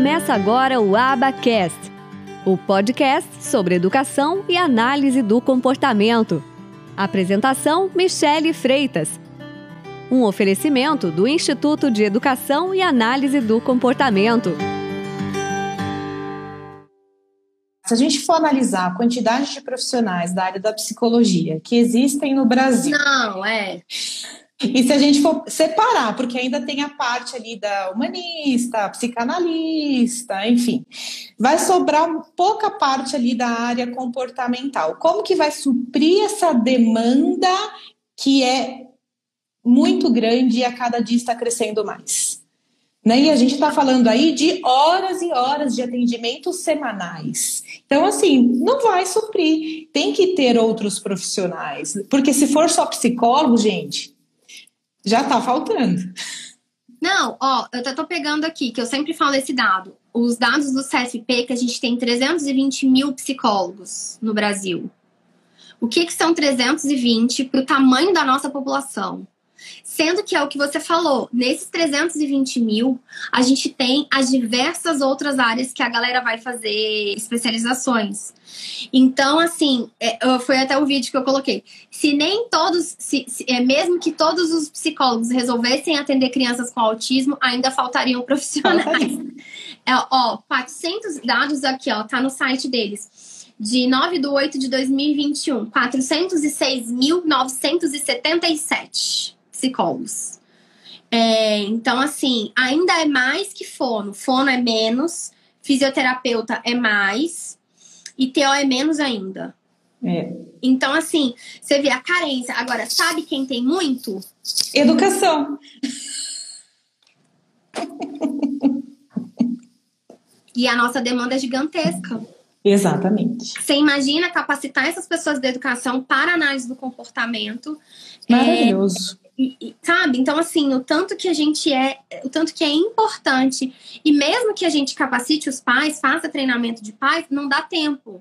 Começa agora o Abacast, o podcast sobre educação e análise do comportamento. Apresentação: Michele Freitas. Um oferecimento do Instituto de Educação e Análise do Comportamento. Se a gente for analisar a quantidade de profissionais da área da psicologia que existem no Brasil. Não, é. E se a gente for separar, porque ainda tem a parte ali da humanista, psicanalista, enfim, vai sobrar pouca parte ali da área comportamental. Como que vai suprir essa demanda que é muito grande e a cada dia está crescendo mais? Né? E a gente está falando aí de horas e horas de atendimentos semanais. Então, assim, não vai suprir. Tem que ter outros profissionais. Porque se for só psicólogo, gente, já tá faltando. Não, ó, eu tô pegando aqui, que eu sempre falo esse dado. Os dados do CFP, que a gente tem 320 mil psicólogos no Brasil. O que, que são 320 para o tamanho da nossa população? Sendo que é o que você falou, nesses 320 mil, a gente tem as diversas outras áreas que a galera vai fazer especializações. Então, assim, é, foi até o vídeo que eu coloquei. Se nem todos, se, se, é, mesmo que todos os psicólogos resolvessem atender crianças com autismo, ainda faltariam profissionais. É, ó, 400 dados aqui, ó, tá no site deles de 9 de 8 de 2021, 406.977 psicólogos. É, então, assim, ainda é mais que fono. Fono é menos, fisioterapeuta é mais, e TO é menos ainda. É. Então, assim, você vê a carência. Agora, sabe quem tem muito? Educação. E a nossa demanda é gigantesca. Exatamente. Você imagina capacitar essas pessoas da educação para análise do comportamento. Maravilhoso. É, e, e, sabe? Então, assim, o tanto que a gente é, o tanto que é importante. E mesmo que a gente capacite os pais, faça treinamento de pais, não dá tempo.